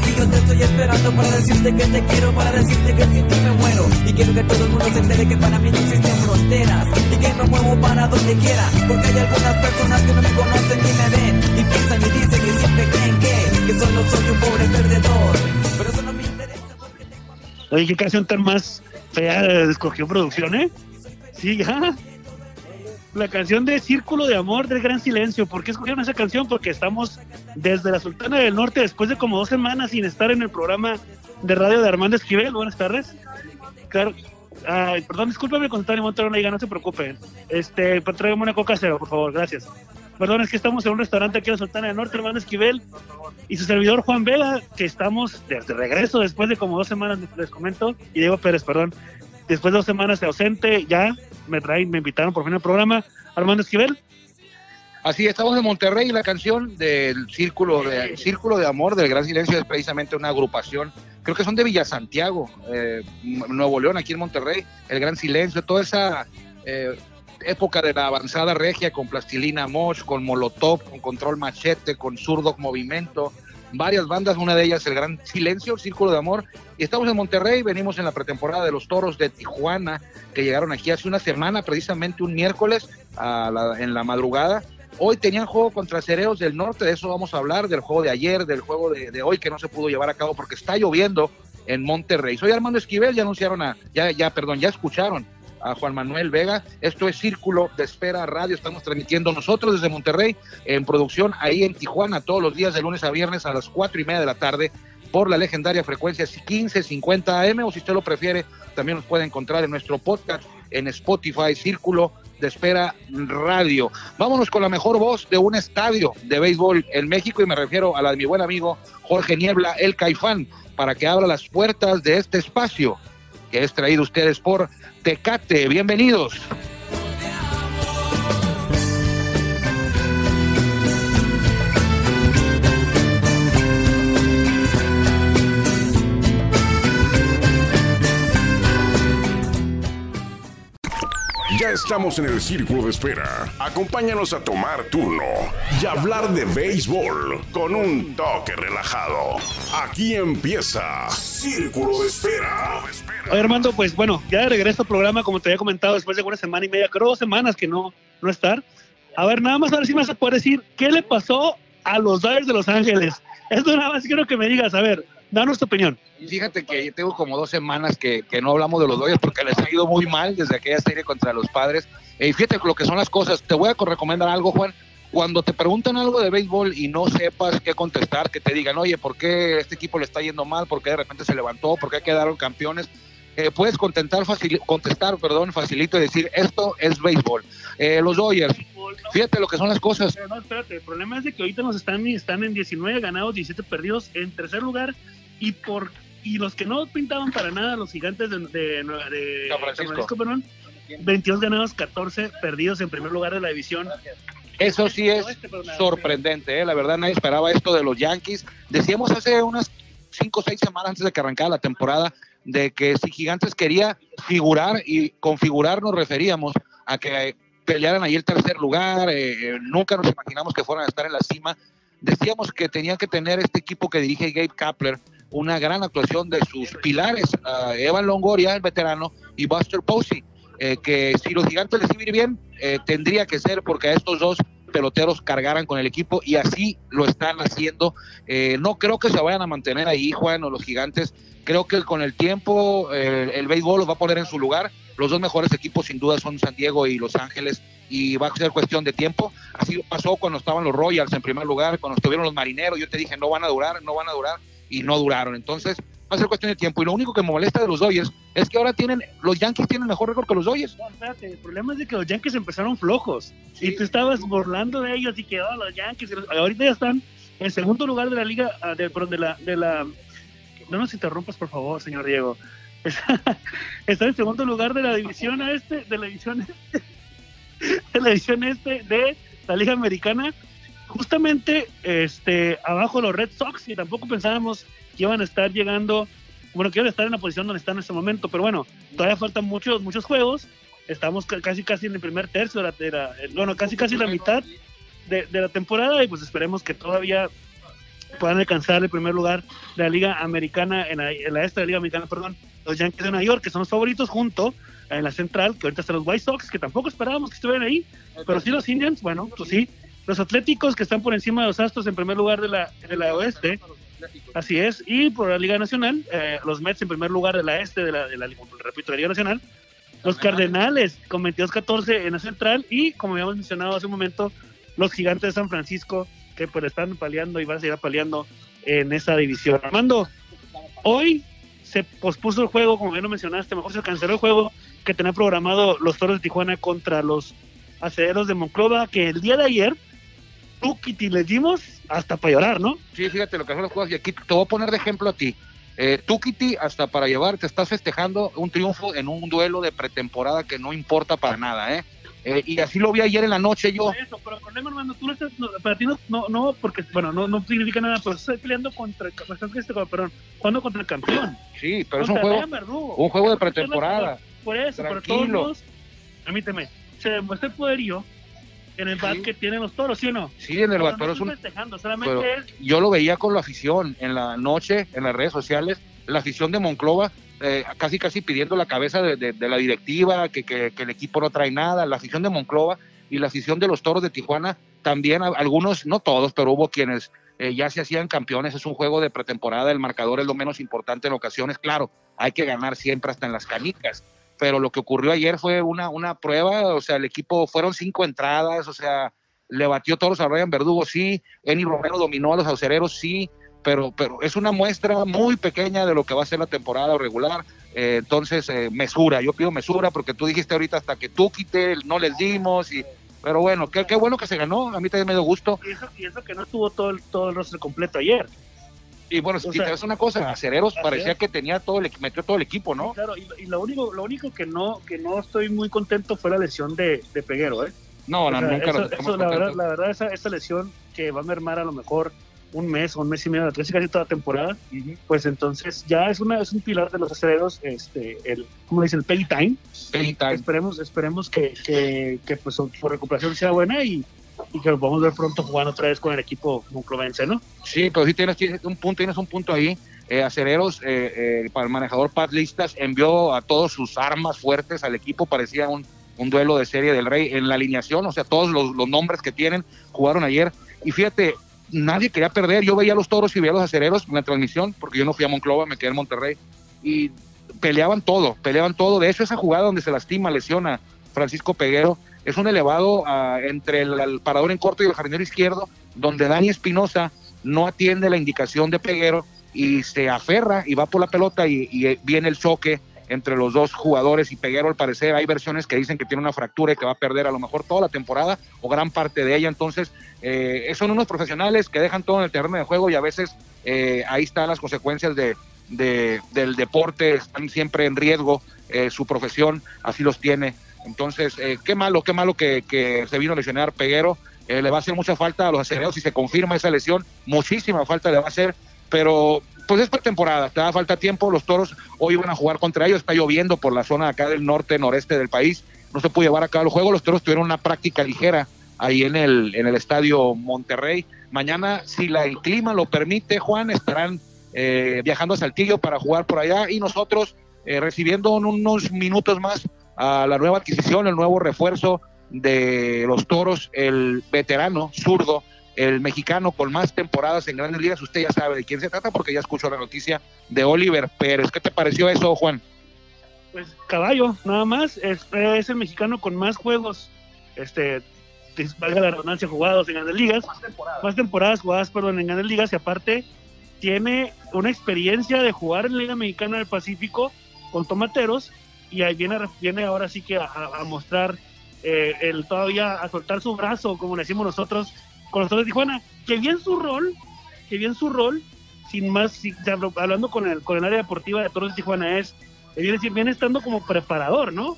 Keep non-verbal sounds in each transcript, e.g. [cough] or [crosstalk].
y yo te estoy esperando para decirte que te quiero, para decirte que sin ti me muero. Y quiero que todo el mundo se entere que para mí no existen fronteras y que me muevo para donde quiera. Porque hay algunas personas que no me conocen ni me ven y piensan y dicen que siempre creen que, que solo soy un pobre perdedor. Pero eso no me interesa porque tengo Oye, qué canción tan más fea escogió producción, ¿eh? Sí, ya. La canción de Círculo de Amor del Gran Silencio. ¿Por qué escogieron esa canción? Porque estamos desde la Sultana del Norte, después de como dos semanas sin estar en el programa de radio de Armando Esquivel. Buenas tardes. Claro. Ay, perdón, discúlpame con estar en Monterrey, no se preocupen. Este, tráigame una coca cero, por favor, gracias. Perdón, es que estamos en un restaurante aquí en la Sultana del Norte, Armando Esquivel, y su servidor Juan Vega, que estamos de, de regreso después de como dos semanas, les comento, y Diego Pérez, perdón, después de dos semanas de ausente, ya me traen, me invitaron por fin al programa. Armando Esquivel, Así estamos en Monterrey y la canción del Círculo de, Círculo de Amor del Gran Silencio es precisamente una agrupación, creo que son de Villa Santiago, eh, Nuevo León, aquí en Monterrey, el Gran Silencio, toda esa eh, época de la avanzada regia con Plastilina Mosh, con Molotov, con Control Machete, con Zurdo Movimiento, varias bandas, una de ellas el Gran Silencio, Círculo de Amor, y estamos en Monterrey, venimos en la pretemporada de los Toros de Tijuana, que llegaron aquí hace una semana, precisamente un miércoles a la- en la madrugada, Hoy tenían juego contra Cereos del Norte, de eso vamos a hablar, del juego de ayer, del juego de, de hoy que no se pudo llevar a cabo porque está lloviendo en Monterrey. Soy Armando Esquivel, ya anunciaron a, ya, ya, perdón, ya escucharon a Juan Manuel Vega. Esto es Círculo de Espera Radio, estamos transmitiendo nosotros desde Monterrey en producción ahí en Tijuana todos los días de lunes a viernes a las cuatro y media de la tarde por la legendaria frecuencia 1550 AM o si usted lo prefiere, también nos puede encontrar en nuestro podcast en Spotify, Círculo de Espera Radio. Vámonos con la mejor voz de un estadio de béisbol en México y me refiero a la de mi buen amigo Jorge Niebla, el Caifán, para que abra las puertas de este espacio que es traído ustedes por Tecate. Bienvenidos. Estamos en el círculo de espera. Acompáñanos a tomar turno y hablar de béisbol con un toque relajado. Aquí empieza Círculo de Espera. Oye, Armando, pues bueno, ya de regreso al programa, como te había comentado, después de una semana y media, creo dos semanas que no, no estar. A ver, nada más a ver si me vas a poder decir qué le pasó a los Dodgers de Los Ángeles. Esto nada más quiero que me digas, a ver, danos tu opinión. Y fíjate que tengo como dos semanas que, que no hablamos de los Dodgers porque les ha ido muy mal desde aquella serie contra los padres. Eh, Y fíjate lo que son las cosas. Te voy a recomendar algo, Juan. Cuando te preguntan algo de béisbol y no sepas qué contestar, que te digan, oye, ¿por qué este equipo le está yendo mal? ¿Por qué de repente se levantó? ¿Por qué quedaron campeones? Eh, puedes contestar, facil, contestar perdón, facilito y decir, esto es béisbol. Eh, los Dodgers, fíjate lo que son las cosas. Pero no, espérate, el problema es de que ahorita nos están, están en 19 ganados, 17 perdidos en tercer lugar y por y los que no pintaban para nada, los gigantes de, de, de San Francisco. perdón, 22 ganados, 14 perdidos en primer lugar de la división. Eso sí es sorprendente, ¿eh? la verdad nadie esperaba esto de los Yankees. Decíamos hace unas cinco o seis semanas antes de que arrancara la temporada de que si Gigantes quería figurar y configurar nos referíamos a que pelearan ahí el tercer lugar, eh, nunca nos imaginamos que fueran a estar en la cima. Decíamos que tenían que tener este equipo que dirige Gabe Kapler una gran actuación de sus pilares, uh, Evan Longoria, el veterano, y Buster Posey, eh, que si los gigantes les iba bien, eh, tendría que ser porque a estos dos peloteros cargaran con el equipo y así lo están haciendo. Eh, no creo que se vayan a mantener ahí, Juan, o los gigantes. Creo que con el tiempo eh, el béisbol los va a poner en su lugar. Los dos mejores equipos sin duda son San Diego y Los Ángeles y va a ser cuestión de tiempo. Así pasó cuando estaban los Royals en primer lugar, cuando estuvieron los Marineros. Yo te dije, no van a durar, no van a durar y no duraron. Entonces va a ser cuestión de tiempo. Y lo único que me molesta de los Dodgers es que ahora tienen, los Yankees tienen mejor récord que los Dodgers. No, espérate, el problema es de que los Yankees empezaron flojos y tú estabas burlando de ellos y que oh, los Yankees, y los- ahorita ya están en segundo lugar de la liga, ah, de, perdón, de la, de la, no nos interrumpas por favor, señor Diego. [laughs] Está en segundo lugar de la división este, de la división este, [laughs] de la división este de la liga americana, justamente este abajo los Red Sox y tampoco pensábamos que iban a estar llegando, bueno, que iban a estar en la posición donde están en este momento, pero bueno, todavía faltan muchos, muchos juegos. Estamos ca- casi, casi en el primer tercio de la, eh, bueno, casi, casi la mitad de, la temporada y pues esperemos que todavía puedan alcanzar el primer lugar de la Liga Americana, en la, en de la Liga Americana, perdón, los Yankees de Nueva York, que son los favoritos, junto en la central, que ahorita están los White Sox, que tampoco esperábamos que estuvieran ahí, pero sí los Indians, bueno, pues sí. Los Atléticos, que están por encima de los Astros en primer lugar de la, de la oeste, así es, y por la Liga Nacional, eh, los Mets en primer lugar de la este, de la, de la, repito, de la Liga Nacional, los Cardenales. Con 22-14 en la central, y como habíamos mencionado hace un momento, los Gigantes de San Francisco, que pues están paliando y van a seguir paliando en esa división. Armando, hoy se pospuso el juego, como bien lo mencionaste, mejor se canceló el juego que tenía programado los Toros de Tijuana contra los acederos de Monclova, que el día de ayer, y les dimos hasta para llorar, ¿no? Sí, fíjate lo que son los juegos, y aquí te voy a poner de ejemplo a ti. Eh, Kitty, hasta para llevar, te estás festejando un triunfo en un duelo de pretemporada que no importa para nada, ¿eh? Eh, y así lo vi ayer en la noche yo. Eso, pero el problema, hermano, tú no estás, no, para ti no, no, no, porque, bueno, no, no significa nada, pero estás peleando contra, el, perdón, jugando contra el campeón. Sí, pero es un juego, un juego de pretemporada. Por eso, por todos permíteme, se demuestra el poderío en el bat que tienen los toros, ¿sí o no? Sí, en el bat, pero es un... Yo lo veía con la afición en la noche, en las redes sociales, la afición de Monclova eh, casi casi pidiendo la cabeza de, la directiva, que, que, el equipo no trae nada, la afición de Monclova y la afición de los Toros de Tijuana, también algunos, no todos, pero hubo quienes eh, ya se hacían campeones, es un juego de pretemporada, el marcador es lo menos importante en ocasiones, claro, hay que ganar siempre hasta en las canicas, pero lo que ocurrió ayer fue una, una prueba, o sea, el equipo fueron cinco entradas, o sea, le batió todos a Ryan Verdugo, sí, Eni Romero dominó a los aucereros, sí, pero, pero es una muestra muy pequeña de lo que va a ser la temporada regular. Eh, entonces, eh, mesura, yo pido mesura porque tú dijiste ahorita hasta que tú quite, no les dimos. y Pero bueno, qué, qué bueno que se ganó, a mí también me dio gusto. Y eso, que no estuvo todo el, todo el rostro completo ayer. Y bueno, si te ves una cosa, Acereros parecía que tenía todo el metió todo el equipo, ¿no? Claro, y, lo único, lo único que no, que no estoy muy contento fue la lesión de, de Peguero, ¿eh? No, no, nunca eso, la verdad, la verdad esa, esa lesión que va a mermar a lo mejor un mes o un mes y medio, casi casi toda temporada, pues entonces ya es una es un pilar de los aceleros, este, el, ¿cómo dice? El pay time. Esperemos, esperemos que, que, que pues su, recuperación sea buena y, y que lo podamos ver pronto jugando otra vez con el equipo monclovense, ¿no? Sí, pero sí tienes, un punto, tienes un punto ahí. Eh, aceleros, eh, eh, para el manejador Pat Listas envió a todos sus armas fuertes al equipo, parecía un, un duelo de serie del Rey en la alineación, o sea, todos los, los nombres que tienen jugaron ayer. Y fíjate, nadie quería perder. Yo veía a los toros y veía a los acereros en la transmisión, porque yo no fui a Monclova, me quedé en Monterrey. Y peleaban todo, peleaban todo. De hecho, esa jugada donde se lastima, lesiona Francisco Peguero, es un elevado ah, entre el, parador en corto y el jardinero izquierdo, donde Dani Espinosa no atiende la indicación de Peguero y se aferra y va por la pelota y, y viene el choque entre los dos jugadores y Peguero al parecer hay versiones que dicen que tiene una fractura y que va a perder a lo mejor toda la temporada o gran parte de ella, entonces eh, son unos profesionales que dejan todo en el terreno de juego y a veces eh, ahí están las consecuencias de, del deporte, están siempre en riesgo, eh, su profesión así los tiene, entonces qué malo, qué malo que, que se vino a lesionar Peguero, le va a hacer mucha falta a los aceleros si se confirma esa lesión, muchísima falta le va a hacer, pero pues es temporada, te da falta tiempo, los toros hoy van a jugar contra ellos, está lloviendo por la zona acá del norte, noreste del país, no se puede llevar a cabo el juego, los toros tuvieron una práctica ligera ahí en el, en el estadio Monterrey. Mañana, si la, el clima lo permite, Juan, estarán eh, viajando a Saltillo para jugar por allá y nosotros eh, recibiendo en unos minutos más a la nueva adquisición, el nuevo refuerzo de los toros, el veterano zurdo el mexicano con más temporadas en grandes ligas. Usted ya sabe de quién se trata porque ya escuchó la noticia de Oliver Pérez. ¿Qué te pareció eso, Juan? Pues caballo, nada más. Es, el mexicano con más juegos, este, valga la redundancia, jugados en grandes ligas. Más temporadas. Más temporadas jugadas, perdón, en grandes ligas. Y aparte, tiene una experiencia de jugar en la Liga Mexicana del Pacífico con tomateros. Y ahí viene, viene ahora sí que a, mostrar eh, el todavía a soltar su brazo, como le decimos nosotros, con los Toros de Tijuana, que bien su rol, que bien su rol, sin más, hablando con el, con el área deportiva de Toros de Tijuana, es, viene, viene estando como preparador, ¿no?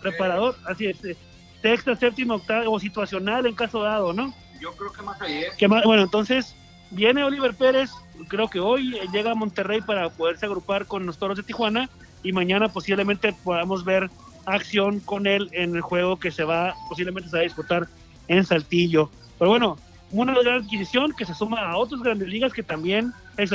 Preparador, así es, eh, sexta, séptima, octava, o situacional en caso dado, ¿no? Yo creo que más ayer. Que más, bueno, entonces, viene Oliver Pérez, creo que hoy llega a Monterrey para poderse agrupar con los Toros de Tijuana y mañana posiblemente podamos ver acción con él en el juego que se va, posiblemente se va a disputar en Saltillo. Pero bueno, una gran adquisición que se suma a otras grandes ligas que también,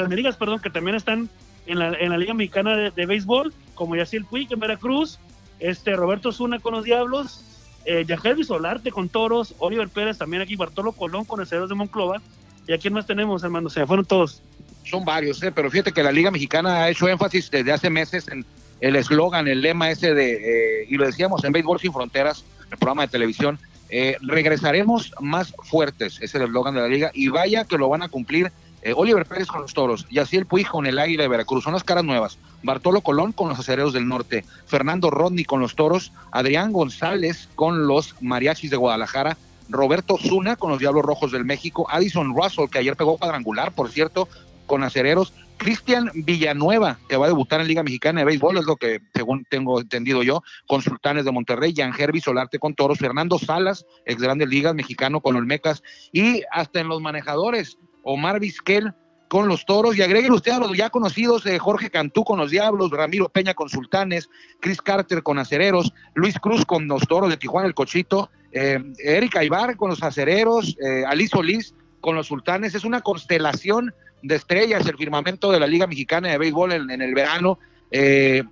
ligas, perdón, que también están en la, en la Liga Mexicana de, Béisbol, como Yacil Puig en Veracruz, este Roberto Zuna con los Diablos, eh, Yajervi Solarte con Toros, Oliver Pérez también aquí, Bartolo Colón con el Ceros de Monclova. ¿Y a quién más tenemos, hermano? Se fueron todos. Son varios, ¿eh? pero fíjate que la Liga Mexicana ha hecho énfasis desde hace meses en el eslogan, el lema ese de, eh, y lo decíamos en Béisbol Sin Fronteras, el programa de televisión, eh, regresaremos más fuertes, es el eslogan de la liga, y vaya que lo van a cumplir eh, Oliver Pérez con los Toros, Yaciel Puig con el Águila de Veracruz, son las caras nuevas, Bartolo Colón con los Acereros del Norte, Fernando Rodney con los Toros, Adrián González con los Mariachis de Guadalajara, Roberto Zuna con los Diablos Rojos del México, Addison Russell, que ayer pegó cuadrangular, por cierto, con Acereros, Cristian Villanueva, que va a debutar en Liga Mexicana de Béisbol, es lo que según tengo entendido yo, con Sultanes de Monterrey, Jan Herby Solarte con Toros, Fernando Salas, ex Grandes Ligas mexicano con Olmecas, y hasta en los manejadores, Omar Vizquel con los Toros, y agreguen usted a los ya conocidos, eh, Jorge Cantú con los Diablos, Ramiro Peña con Sultanes, Chris Carter con Acereros, Luis Cruz con los Toros de Tijuana, el Cochito, eh, Erika con los Acereros, eh, Ali Solís con los Sultanes, es una constelación de estrellas, el firmamento de la Liga Mexicana de Béisbol en, el verano. Eh,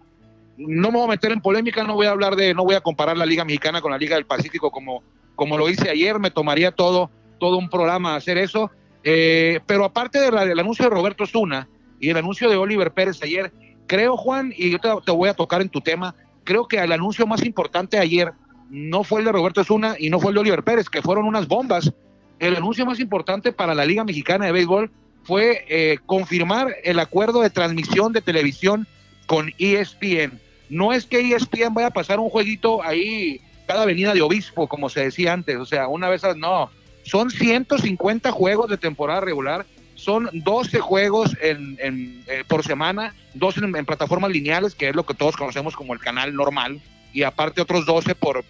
no me voy a meter en polémica, no voy a hablar de, no voy a comparar la Liga Mexicana con la Liga del Pacífico como, como lo hice ayer, me tomaría todo, todo un programa hacer eso. Eh, pero aparte de del anuncio de Roberto Zuna y el anuncio de Oliver Pérez ayer, creo, Juan, y yo te, te voy a tocar en tu tema, creo que el anuncio más importante ayer no fue el de Roberto Zuna y no fue el de Oliver Pérez, que fueron unas bombas. El anuncio más importante para la Liga Mexicana de Béisbol fue eh, confirmar el acuerdo de transmisión de televisión con ESPN. No es que ESPN vaya a pasar un jueguito ahí cada avenida de obispo, como se decía antes, o sea, una vez, no, son 150 juegos de temporada regular, son 12 juegos eh, por semana, 12 en, plataformas lineales, que es lo que todos conocemos como el canal normal, y aparte otros 12 por,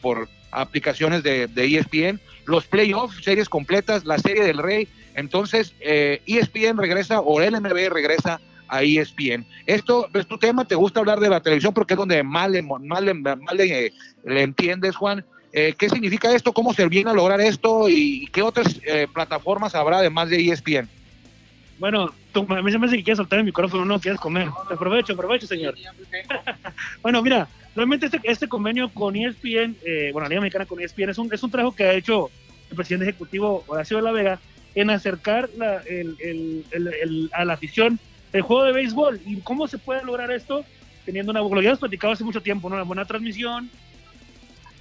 aplicaciones de, de ESPN, los playoffs, series completas, la serie del rey, entonces eh, ESPN regresa o el MLB regresa a ESPN. Esto es tu tema, te gusta hablar de la televisión porque es donde más le, más le, más le, le entiendes, Juan. Eh, ¿Qué significa esto? ¿Cómo se viene a lograr esto? ¿Y qué otras eh, plataformas habrá además de ESPN? Bueno, tú, a mí se me hace que quieres soltar el micrófono, no quieres comer. Aprovecho, aprovecho, señor. [laughs] Bueno, mira, realmente este, este convenio con ESPN, eh, bueno, la Liga Mexicana con ESPN, es un, es un trabajo que ha hecho el presidente ejecutivo Horacio de la Vega en acercar la- el- el- el- a la afición el juego de béisbol. ¿Y cómo se puede lograr esto? Teniendo una, lo ya hemos platicado hace mucho tiempo, ¿no? una buena transmisión,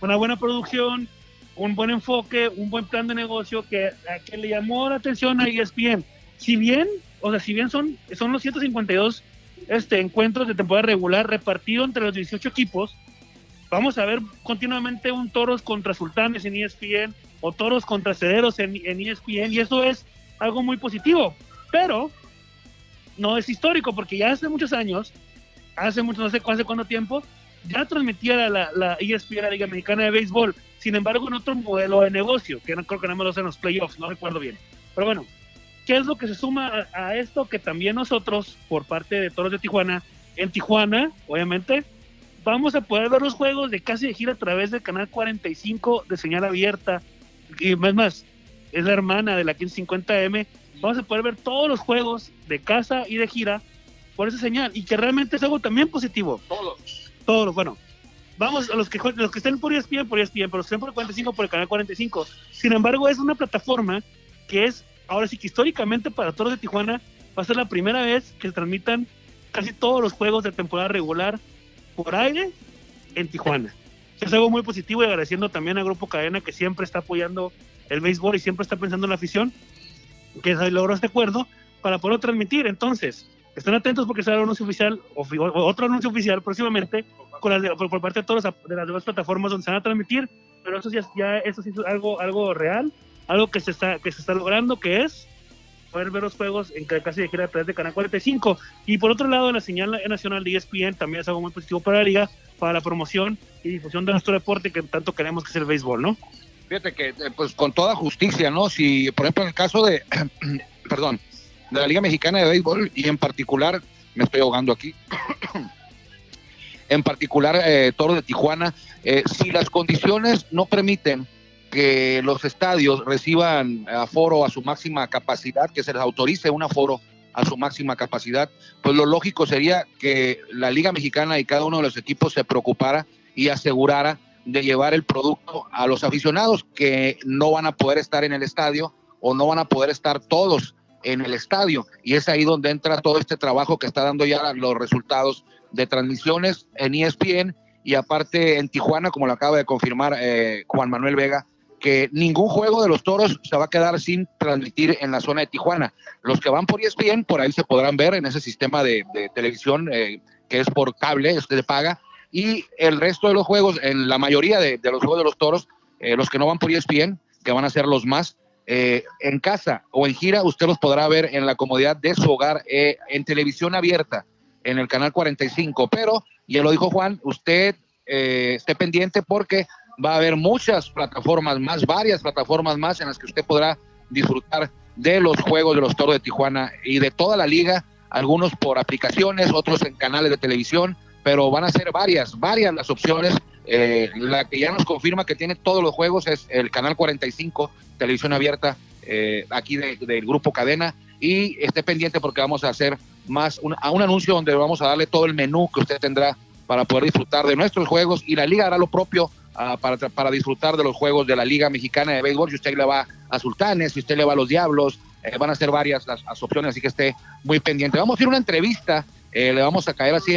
una buena producción, un buen enfoque, un buen plan de negocio que, a que le llamó la atención a ESPN. Si bien, o sea, si bien son, son los 152 este, encuentros de temporada regular repartido entre los 18 equipos, vamos a ver continuamente un toros contra sultanes en ESPN o toros contra cederos en, en E ESPN y eso es algo muy positivo, pero no es histórico porque ya hace muchos años, hace mucho, no sé hace cuánto tiempo, ya transmitía la, la, la E ESPN, la Liga Mexicana de Béisbol, sin embargo en otro modelo de negocio, que no creo que nada más lo hacen los playoffs, no recuerdo bien. Pero bueno, ¿qué es lo que se suma a, a esto? Que también nosotros, por parte de Toros de Tijuana, en Tijuana, obviamente, vamos a poder ver los juegos de casi de gira a través del canal 45 de señal abierta. Y más, más, es la hermana de la 1550M. Vamos a poder ver todos los juegos de casa y de gira por esa señal. Y que realmente es algo también positivo. Todos. Todos, bueno. Vamos a los que, los que estén por ESPN, por ESPN, pero los que estén por el 45, por el canal 45. Sin embargo, es una plataforma que es, ahora sí que históricamente para Toros de Tijuana, va a ser la primera vez que se transmitan casi todos los juegos de temporada regular por aire en Tijuana. Es algo muy positivo y agradeciendo también al Grupo Cadena que siempre está apoyando el béisbol y siempre está pensando en la afición, que se logró este acuerdo para poder transmitir. Entonces, estén atentos porque será un anuncio oficial, otro anuncio oficial próximamente con las de- por parte de, todas las- de las demás plataformas donde se van a transmitir, pero eso ya, ya eso sí es algo, algo real, algo que se está, que se está logrando, que es poder ver los juegos en ca- casi de gira a través de Canal 45. Y por otro lado, la señal nacional de ESPN también es algo muy positivo para la liga, para la promoción y difusión de nuestro deporte que tanto queremos que es el béisbol, ¿no? Fíjate que, eh, pues con toda justicia, ¿no? Si, por ejemplo, en el caso de, [clears throat] perdón, de la Liga Mexicana de Béisbol y en particular, me estoy ahogando aquí, [clears throat] en particular, eh, Toro de Tijuana, eh, si las condiciones no permiten que los estadios reciban aforo a su máxima capacidad, que se les autorice un aforo a su máxima capacidad, pues lo lógico sería que la Liga Mexicana y cada uno de los equipos se preocupara y asegurara de llevar el producto a los aficionados que no van a poder estar en el estadio o no van a poder estar todos en el estadio. Y es ahí donde entra todo este trabajo que está dando ya los resultados de transmisiones en ESPN y aparte en Tijuana, como lo acaba de confirmar eh, Juan Manuel Vega, que ningún juego de los toros se va a quedar sin transmitir en la zona de Tijuana. Los que van por ESPN, por ahí se podrán ver en ese sistema de, televisión eh, que es por cable, usted paga, y el resto de los juegos, en la mayoría de, los juegos de los toros, eh, los que no van por ESPN, que van a ser los más, eh, en casa o en gira, usted los podrá ver en la comodidad de su hogar, en televisión abierta, en el canal 45. Pero, ya lo dijo Juan, usted esté pendiente porque va a haber muchas plataformas más, varias plataformas más en las que usted podrá disfrutar de los juegos de los Toros de Tijuana y de toda la liga, algunos por aplicaciones, otros en canales de televisión, pero van a ser varias, varias las opciones. Eh, la que ya nos confirma que tiene todos los juegos es el canal 45, televisión abierta, eh, aquí del grupo Cadena, y esté pendiente porque vamos a hacer más un, a un anuncio donde vamos a darle todo el menú que usted tendrá para poder disfrutar de nuestros juegos y la liga hará lo propio Ah, para, para, disfrutar de los juegos de la Liga Mexicana de Béisbol. Si usted le va a Sultanes, si usted le va a los Diablos, eh, van a ser varias las, opciones, así que esté muy pendiente. Vamos a ir a una entrevista, eh, le vamos a caer así,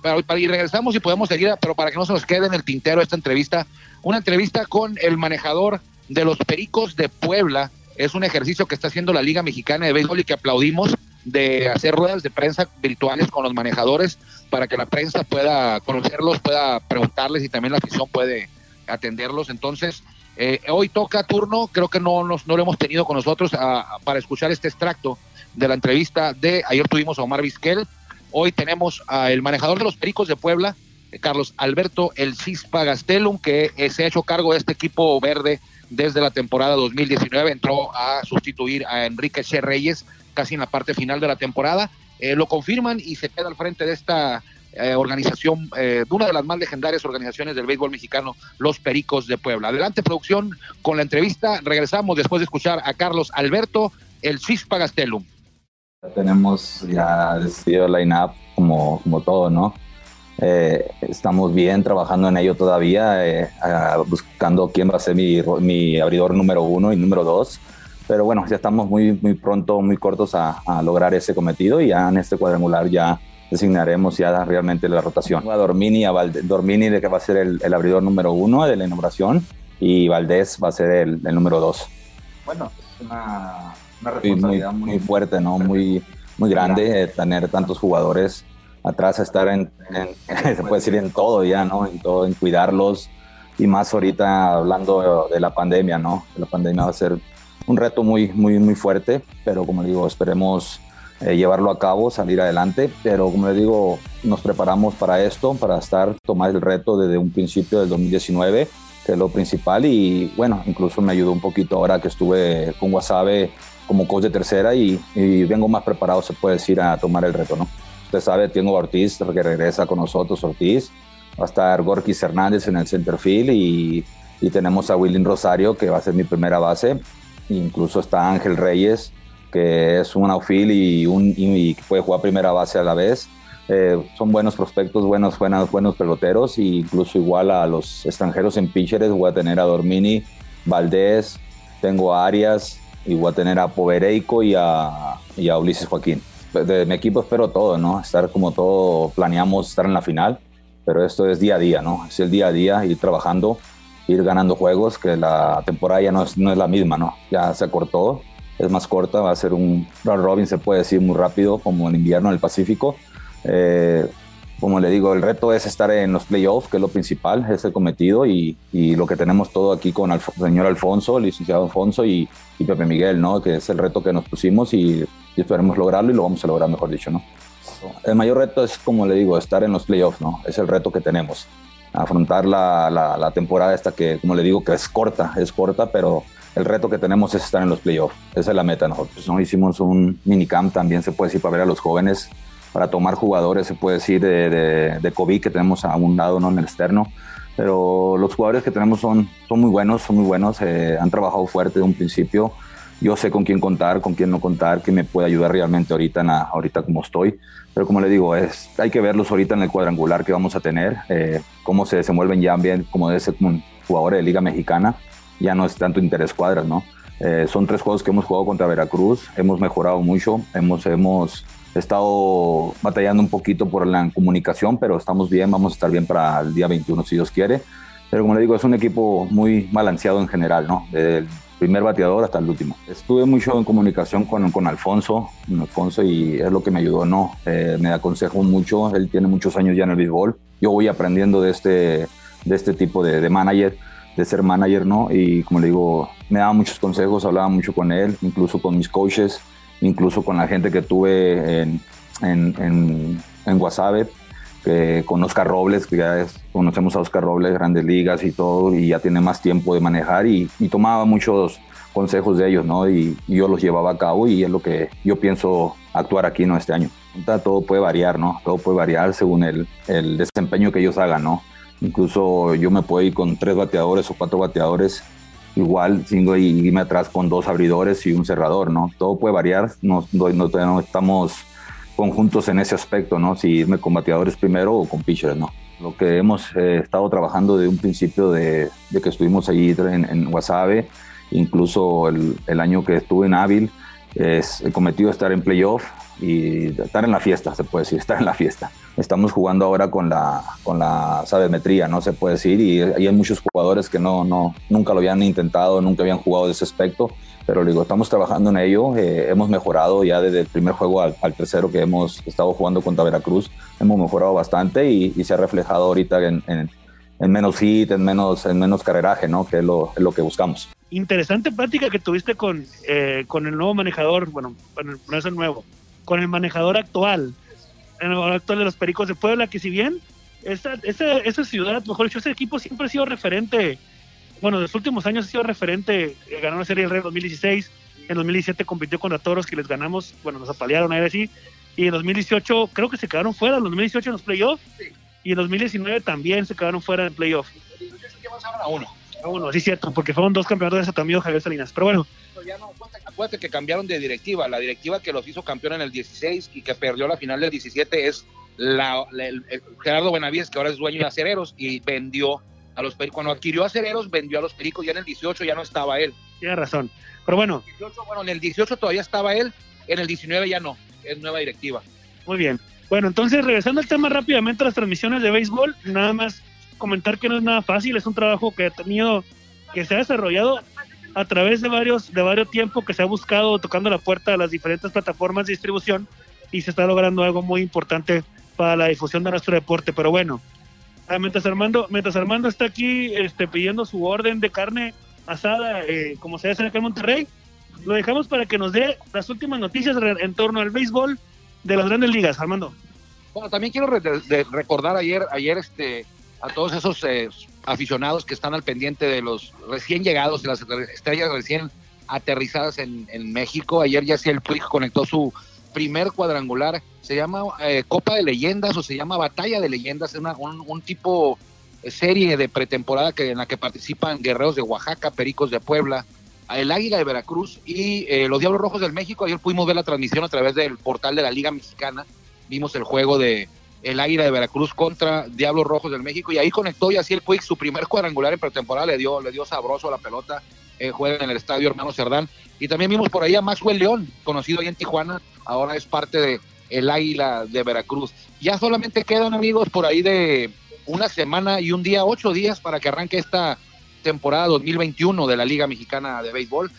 pero, y regresamos y podemos seguir, pero para que no se nos quede en el tintero esta entrevista, una entrevista con el manejador de los Pericos de Puebla. Es un ejercicio que está haciendo la Liga Mexicana de Béisbol y que aplaudimos de hacer ruedas de prensa virtuales con los manejadores para que la prensa pueda conocerlos, pueda preguntarles y también la afición puede atenderlos. Entonces, eh, hoy toca turno, creo que no, nos, no lo hemos tenido con nosotros para escuchar este extracto de la entrevista de ayer tuvimos a Omar Vizquel, hoy tenemos al manejador de los Pericos de Puebla, Carlos Alberto El Cispa Gastelum, que eh, se ha hecho cargo de este equipo verde desde la temporada 2019, entró a sustituir a Enrique Che Reyes, casi en la parte final de la temporada. Eh, lo confirman y se queda al frente de esta eh, organización, eh, de una de las más legendarias organizaciones del béisbol mexicano, los Pericos de Puebla. Adelante, producción, con la entrevista. Regresamos después de escuchar a Carlos Alberto, el Cispa Gastelum. Tenemos ya decidido line-up como, como todo, ¿no? Estamos bien trabajando en ello todavía, buscando quién va a ser mi, mi abridor número uno y número dos pero bueno, ya estamos muy, muy pronto, muy cortos a, lograr ese cometido y ya en este cuadrangular ya designaremos ya realmente la rotación. A Dormini, a Dormini de que va a ser el, abridor número uno de la inauguración y Valdés va a ser el, número dos. Bueno, es una, responsabilidad muy, fuerte, ¿no? Muy, muy grande, tener tantos jugadores atrás, estar en, [laughs] se puede decir en todo ya, ¿no? En todo, en cuidarlos y más ahorita hablando de la pandemia, ¿no? La pandemia va a ser un reto muy, muy, muy fuerte, pero como digo, esperemos eh, llevarlo a cabo, salir adelante, pero como le digo, nos preparamos para esto, para estar, tomar el reto desde un principio del 2019, que es lo principal, y bueno, incluso me ayudó un poquito ahora que estuve con Wasabe como coach de tercera y, vengo más preparado, se puede decir, a tomar el reto, ¿no? Usted sabe, tengo Ortiz que regresa con nosotros, Ortiz, va a estar Gorkis Hernández en el center field y, y tenemos a Willing Rosario, que va a ser mi primera base, Incluso está Ángel Reyes, que es un outfield y, un, y, puede jugar primera base a la vez. Eh, son buenos prospectos, buenos, buenos, buenos peloteros, e incluso igual a los extranjeros en pitchers voy a tener a Dormini, Valdés, tengo a Arias y voy a tener a Povereico y a, y a Ulises Joaquín. De mi equipo espero todo, ¿no? Estar como todo, planeamos estar en la final, pero esto es día a día, ¿no? Es el día a día, ir trabajando ir ganando juegos, que la temporada ya no es, no es la misma, ¿no? Ya se acortó, es más corta, va a ser un round robin, se puede decir, muy rápido, como en invierno en el Pacífico. Eh, como le digo, el reto es estar en los playoffs, que es lo principal, es el cometido y, y lo que tenemos todo aquí con el señor Alfonso, el licenciado Alfonso y, y, Pepe Miguel, ¿no? Que es el reto que nos pusimos y, y, esperemos lograrlo y lo vamos a lograr, mejor dicho, ¿no? El mayor reto es, como le digo, estar en los playoffs, ¿no? Es el reto que tenemos afrontar la, la, temporada esta que, como le digo, que es corta, es corta, pero el reto que tenemos es estar en los playoffs. Esa es la meta. ¿no? Hicimos un minicamp también, se puede decir, para ver a los jóvenes, para tomar jugadores, se puede decir, de, de, COVID que tenemos a un lado, ¿no? En el externo. pero los jugadores que tenemos son, son muy buenos, son muy buenos, eh, han trabajado fuerte de un principio. Yo sé con quién contar, con quién no contar, quién me puede ayudar realmente ahorita, en ahorita como estoy. Pero como le digo, es, hay que verlos ahorita en el cuadrangular que vamos a tener, eh, cómo se desenvuelven ya bien, como de un jugador de Liga Mexicana. Ya no es tanto interés cuadras, ¿no? Eh, son tres juegos que hemos jugado contra Veracruz, hemos mejorado mucho, hemos, hemos estado batallando un poquito por la comunicación, pero estamos bien, vamos a estar bien para el día 21 si Dios quiere. Pero como le digo, es un equipo muy balanceado en general, ¿no? Del primer bateador hasta el último. Estuve mucho en comunicación con, con Alfonso, Alfonso y es lo que me ayudó, ¿no? Eh, me aconsejó mucho, él tiene muchos años ya en el béisbol. Yo voy aprendiendo de este, de este tipo de, de manager de ser manager, ¿no? Y como le digo, me daba muchos consejos, hablaba mucho con él, incluso con mis coaches, incluso con la gente que tuve en, en, en, en que con Oscar Robles, que ya es, conocemos a Oscar Robles, grandes ligas y todo, y ya tiene más tiempo de manejar y, y tomaba muchos consejos de ellos, ¿no? Y, y, yo los llevaba a cabo y es lo que yo pienso actuar aquí, ¿no? Este año. Todo puede variar, ¿no? Todo puede variar según el, el desempeño que ellos hagan, ¿no? Incluso yo me puedo ir con tres bateadores o cuatro bateadores, igual sigo y irme atrás con dos abridores y un cerrador, ¿no? Todo puede variar, no, no, estamos conjuntos en ese aspecto, ¿no? Si irme con bateadores primero o con pitchers, ¿no? Lo que hemos eh, estado trabajando de un principio de, que estuvimos ahí en, en Wasabe, incluso el, el, año que estuve en Ávil, es cometido estar en playoff y estar en la fiesta, se puede decir, estar en la fiesta estamos jugando ahora con la, con la sabemetría, ¿no? Se puede decir, y, hay muchos jugadores que no, no, nunca lo habían intentado, nunca habían jugado de ese aspecto, pero digo, estamos trabajando en ello, eh, hemos mejorado ya desde el primer juego al, tercero que hemos estado jugando contra Veracruz, hemos mejorado bastante y, se ha reflejado ahorita en, en, menos hit, en menos, en menos carreraje, ¿no? Que es lo, lo que buscamos. Interesante práctica que tuviste con, eh, con el nuevo manejador, bueno, no es el nuevo, con el manejador actual en el actual de los Pericos de Puebla, que si bien esa, esa, esa ciudad, mejor dicho, ese equipo siempre ha sido referente, bueno, en los últimos años ha sido referente, eh, ganó la Serie del Rey en 2016, en 2017 compitió contra Toros, que les ganamos, bueno, nos apalearon ahí así, y en 2018 creo que se quedaron fuera, en 2018 en los playoffs, y en 2019 también se quedaron fuera en playoffs. A uno. A uno, sí, cierto, porque fueron dos campeonatos de también Javier Salinas, pero bueno acuérdate que cambiaron de directiva. La directiva que los hizo campeón en el 16 y que perdió la final del 17 es la, el, Gerardo Benavides, que ahora es dueño de Acereros y vendió a los Pericos. Cuando adquirió Acereros, vendió a los Pericos. Ya en el 18 ya no estaba él. Tiene razón. Pero bueno. bueno, en el 18 todavía estaba él, en el 19 ya no. Es nueva directiva. Muy bien. Bueno, entonces regresando al tema rápidamente, las transmisiones de béisbol, nada más comentar que no es nada fácil, es un trabajo que ha tenido, que se ha desarrollado a través de varios, de varios tiempos que se ha buscado tocando la puerta de las diferentes plataformas de distribución y se está logrando algo muy importante para la difusión de nuestro deporte. Pero bueno, ah, mientras Armando, mientras Armando está aquí este, pidiendo su orden de carne asada, eh, como se hace acá en Monterrey, lo dejamos para que nos dé las últimas noticias en torno al béisbol de las grandes ligas, Armando. Bueno, también quiero recordar ayer, ayer este, a todos esos eh, aficionados que están al pendiente de los recién llegados, de las estrellas recién aterrizadas en, México. Ayer ya el Puig conectó su primer cuadrangular. Se llama eh, Copa de Leyendas o se llama Batalla de Leyendas. Es una, un, tipo de serie de pretemporada que, en la que participan guerreros de Oaxaca, Pericos de Puebla, el Águila de Veracruz y eh, los Diablos Rojos del México. Ayer pudimos ver la transmisión a través del portal de la Liga Mexicana. Vimos el juego de el Águila de Veracruz contra Diablos Rojos del México y ahí conectó y así el Quick su primer cuadrangular en pretemporada le dio, le dio sabroso a la pelota, eh, juega en el estadio Hermano Cerdán y también vimos por ahí a Maxwell León, conocido ahí en Tijuana, ahora es parte de el Águila de Veracruz. Ya solamente quedan amigos por ahí de una semana y un día, ocho días para que arranque esta temporada 2021 de la Liga Mexicana de Béisbol.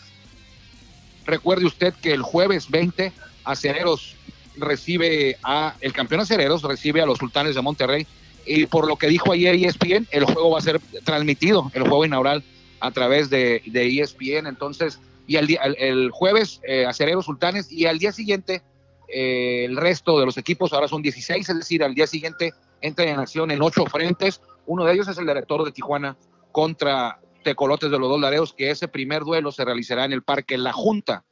Recuerde usted que el jueves 20 Acereros recibe a el campeón acereros, recibe a los sultanes de Monterrey. Y por lo que dijo ayer ESPN, el juego va a ser transmitido, el juego inaugural a través de, ESPN. Entonces, y el, el jueves, eh, acereros sultanes, y al día siguiente, eh, el resto de los equipos, ahora son 16, es decir, al día siguiente entra en acción en ocho frentes. Uno de ellos es el director de Tijuana contra Tecolotes de los Dos Lareos, que ese primer duelo se realizará en el Parque La Junta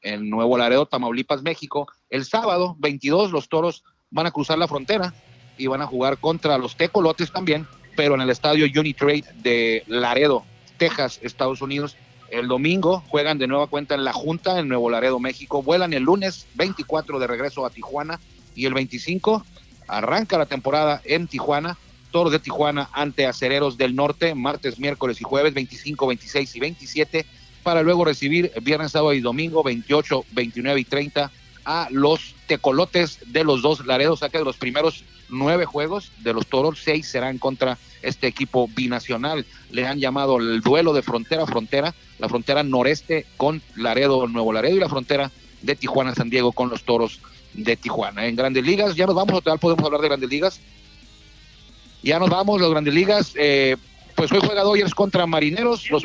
en Nuevo Laredo, Tamaulipas, México. El sábado 22 los Toros van a cruzar la frontera y van a jugar contra los Tecolotes también pero en el estadio Unitrade de Laredo, Texas, Estados Unidos. El domingo juegan de nueva cuenta en la Junta en Nuevo Laredo, México. Vuelan el lunes 24 de regreso a Tijuana y el 25 arranca la temporada en Tijuana. Toros de Tijuana ante Acereros del Norte, martes, miércoles y jueves 25, 26 y 27, para luego recibir viernes, sábado y domingo 28, 29 y 30 a los tecolotes de los dos Laredos, saca de los primeros nueve juegos de los toros, seis serán contra este equipo binacional. Le han llamado el duelo de frontera a frontera, la frontera noreste con Laredo, Nuevo Laredo y la frontera de Tijuana, San Diego con los toros de Tijuana. En grandes ligas, ya nos vamos, total podemos hablar de grandes ligas. Ya nos vamos, los grandes ligas. Eh, pues hoy juega Dodgers contra Marineros. Los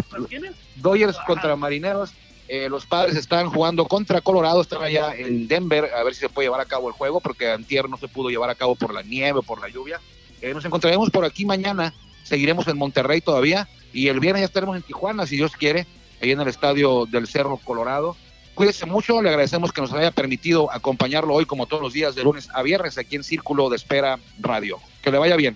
Dodgers contra Marineros. Eh, los padres están jugando contra Colorado, están allá en Denver, a ver si se puede llevar a cabo el juego, porque antier no se pudo llevar a cabo por la nieve, por la lluvia. Eh, nos encontraremos por aquí mañana, seguiremos en Monterrey todavía, y el viernes ya estaremos en Tijuana, si Dios quiere, ahí en el estadio del Cerro Colorado. Cuídese mucho, le agradecemos que nos haya permitido acompañarlo hoy como todos los días de lunes a viernes aquí en Círculo de Espera Radio. Que le vaya bien.